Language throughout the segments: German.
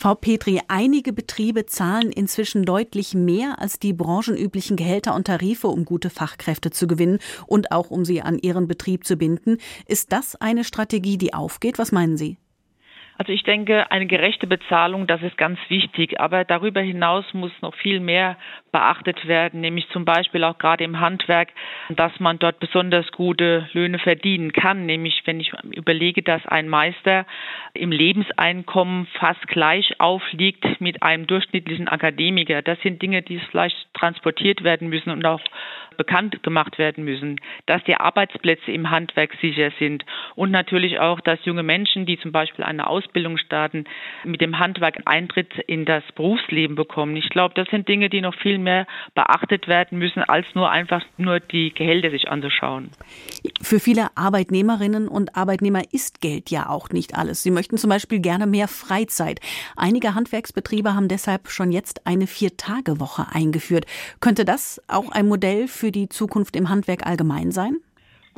Frau Petri, einige Betriebe zahlen inzwischen deutlich mehr als die branchenüblichen Gehälter und Tarife, um gute Fachkräfte zu gewinnen und auch um sie an ihren Betrieb zu binden. Ist das eine Strategie, die aufgeht? Was meinen Sie? Also ich denke, eine gerechte Bezahlung, das ist ganz wichtig. Aber darüber hinaus muss noch viel mehr beachtet werden, nämlich zum Beispiel auch gerade im Handwerk, dass man dort besonders gute Löhne verdienen kann. Nämlich wenn ich überlege, dass ein Meister im Lebenseinkommen fast gleich aufliegt mit einem durchschnittlichen Akademiker. Das sind Dinge, die vielleicht transportiert werden müssen und auch bekannt gemacht werden müssen, dass die Arbeitsplätze im Handwerk sicher sind und natürlich auch, dass junge Menschen, die zum Beispiel eine Ausbildung starten, mit dem Handwerk Eintritt in das Berufsleben bekommen. Ich glaube, das sind Dinge, die noch viel mehr beachtet werden müssen, als nur einfach nur die Gehälter sich anzuschauen. Für viele Arbeitnehmerinnen und Arbeitnehmer ist Geld ja auch nicht alles. Sie möchten zum Beispiel gerne mehr Freizeit. Einige Handwerksbetriebe haben deshalb schon jetzt eine Vier-Tage-Woche eingeführt. Könnte das auch ein Modell für für die Zukunft im Handwerk allgemein sein?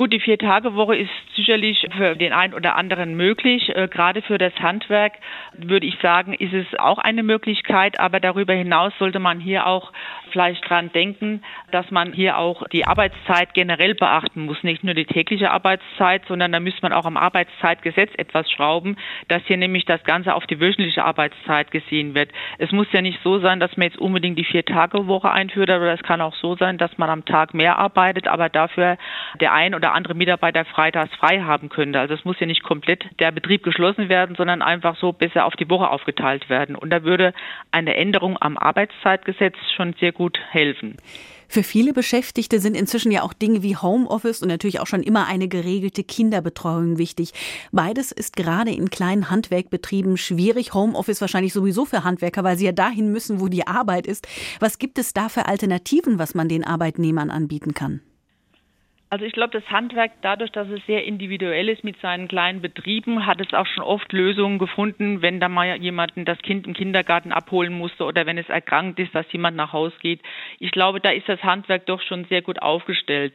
Gut, die Vier-Tage-Woche ist sicherlich für den einen oder anderen möglich. Äh, gerade für das Handwerk würde ich sagen, ist es auch eine Möglichkeit. Aber darüber hinaus sollte man hier auch vielleicht dran denken, dass man hier auch die Arbeitszeit generell beachten muss. Nicht nur die tägliche Arbeitszeit, sondern da müsste man auch am Arbeitszeitgesetz etwas schrauben, dass hier nämlich das Ganze auf die wöchentliche Arbeitszeit gesehen wird. Es muss ja nicht so sein, dass man jetzt unbedingt die Vier-Tage-Woche einführt, aber es kann auch so sein, dass man am Tag mehr arbeitet, aber dafür der ein oder andere Mitarbeiter freitags frei haben könnte. Also es muss ja nicht komplett der Betrieb geschlossen werden, sondern einfach so besser auf die Woche aufgeteilt werden. Und da würde eine Änderung am Arbeitszeitgesetz schon sehr gut helfen. Für viele Beschäftigte sind inzwischen ja auch Dinge wie Homeoffice und natürlich auch schon immer eine geregelte Kinderbetreuung wichtig. Beides ist gerade in kleinen Handwerkbetrieben schwierig. Homeoffice wahrscheinlich sowieso für Handwerker, weil sie ja dahin müssen, wo die Arbeit ist. Was gibt es da für Alternativen, was man den Arbeitnehmern anbieten kann? Also ich glaube, das Handwerk, dadurch, dass es sehr individuell ist mit seinen kleinen Betrieben, hat es auch schon oft Lösungen gefunden, wenn da mal jemanden das Kind im Kindergarten abholen musste oder wenn es erkrankt ist, dass jemand nach Hause geht. Ich glaube, da ist das Handwerk doch schon sehr gut aufgestellt.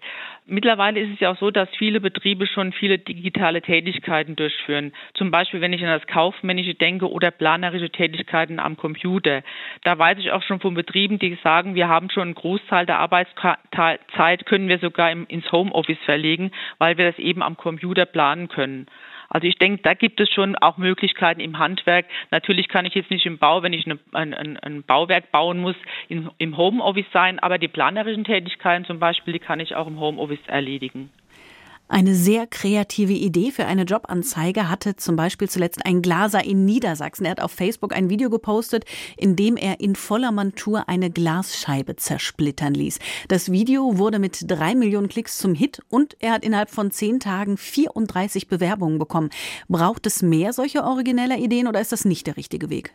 Mittlerweile ist es ja auch so, dass viele Betriebe schon viele digitale Tätigkeiten durchführen. Zum Beispiel, wenn ich an das Kaufmännische denke oder planerische Tätigkeiten am Computer. Da weiß ich auch schon von Betrieben, die sagen, wir haben schon einen Großteil der Arbeitszeit, können wir sogar ins Home Homeoffice verlegen, weil wir das eben am Computer planen können. Also ich denke, da gibt es schon auch Möglichkeiten im Handwerk. Natürlich kann ich jetzt nicht im Bau, wenn ich eine, ein, ein, Bauwerk bauen muss, im Homeoffice sein, aber die planerischen Tätigkeiten zum Beispiel, die kann ich auch im Homeoffice erledigen. Eine sehr kreative Idee für eine Jobanzeige hatte zum Beispiel zuletzt ein Glaser in Niedersachsen. Er hat auf Facebook ein Video gepostet, in dem er in voller Montur eine Glasscheibe zersplittern ließ. Das Video wurde mit drei Millionen Klicks zum Hit und er hat innerhalb von zehn Tagen 34 Bewerbungen bekommen. Braucht es mehr solche origineller Ideen oder ist das nicht der richtige Weg?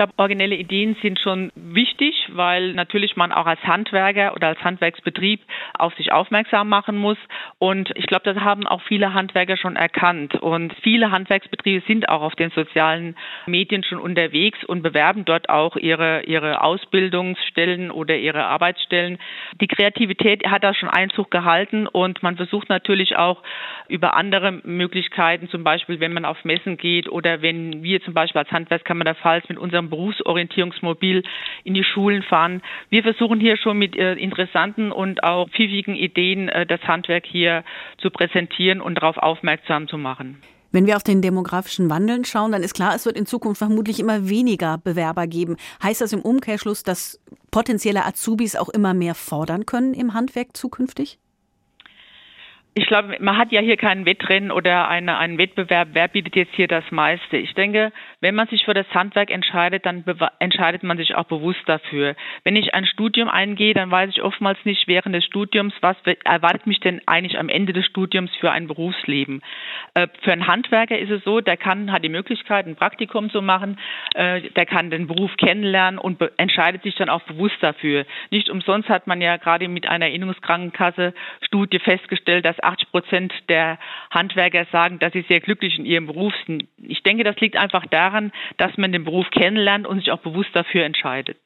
Ich glaube, originelle Ideen sind schon wichtig, weil natürlich man auch als Handwerker oder als Handwerksbetrieb auf sich aufmerksam machen muss. Und ich glaube, das haben auch viele Handwerker schon erkannt. Und viele Handwerksbetriebe sind auch auf den sozialen Medien schon unterwegs und bewerben dort auch ihre, ihre Ausbildungsstellen oder ihre Arbeitsstellen. Die Kreativität hat da schon Einzug gehalten und man versucht natürlich auch über andere Möglichkeiten, zum Beispiel wenn man auf Messen geht oder wenn wir zum Beispiel als Handwerkskammer der Pfalz mit unserem Berufsorientierungsmobil in die Schulen fahren. Wir versuchen hier schon mit äh, interessanten und auch pfiffigen Ideen äh, das Handwerk hier zu präsentieren und darauf aufmerksam zu machen. Wenn wir auf den demografischen Wandel schauen, dann ist klar, es wird in Zukunft vermutlich immer weniger Bewerber geben. Heißt das im Umkehrschluss, dass potenzielle Azubis auch immer mehr fordern können im Handwerk zukünftig? Ich glaube, man hat ja hier kein Wettrennen oder eine, einen Wettbewerb. Wer bietet jetzt hier das meiste? Ich denke, wenn man sich für das Handwerk entscheidet, dann entscheidet man sich auch bewusst dafür. Wenn ich ein Studium eingehe, dann weiß ich oftmals nicht während des Studiums, was erwartet mich denn eigentlich am Ende des Studiums für ein Berufsleben. Äh, für einen Handwerker ist es so, der kann, hat die Möglichkeit, ein Praktikum zu machen, äh, der kann den Beruf kennenlernen und entscheidet sich dann auch bewusst dafür. Nicht umsonst hat man ja gerade mit einer Erinnerungskrankenkasse Studie festgestellt, dass 80 Prozent der Handwerker sagen, dass sie sehr glücklich in ihrem Beruf sind. Ich denke, das liegt einfach daran, dass man den Beruf kennenlernt und sich auch bewusst dafür entscheidet.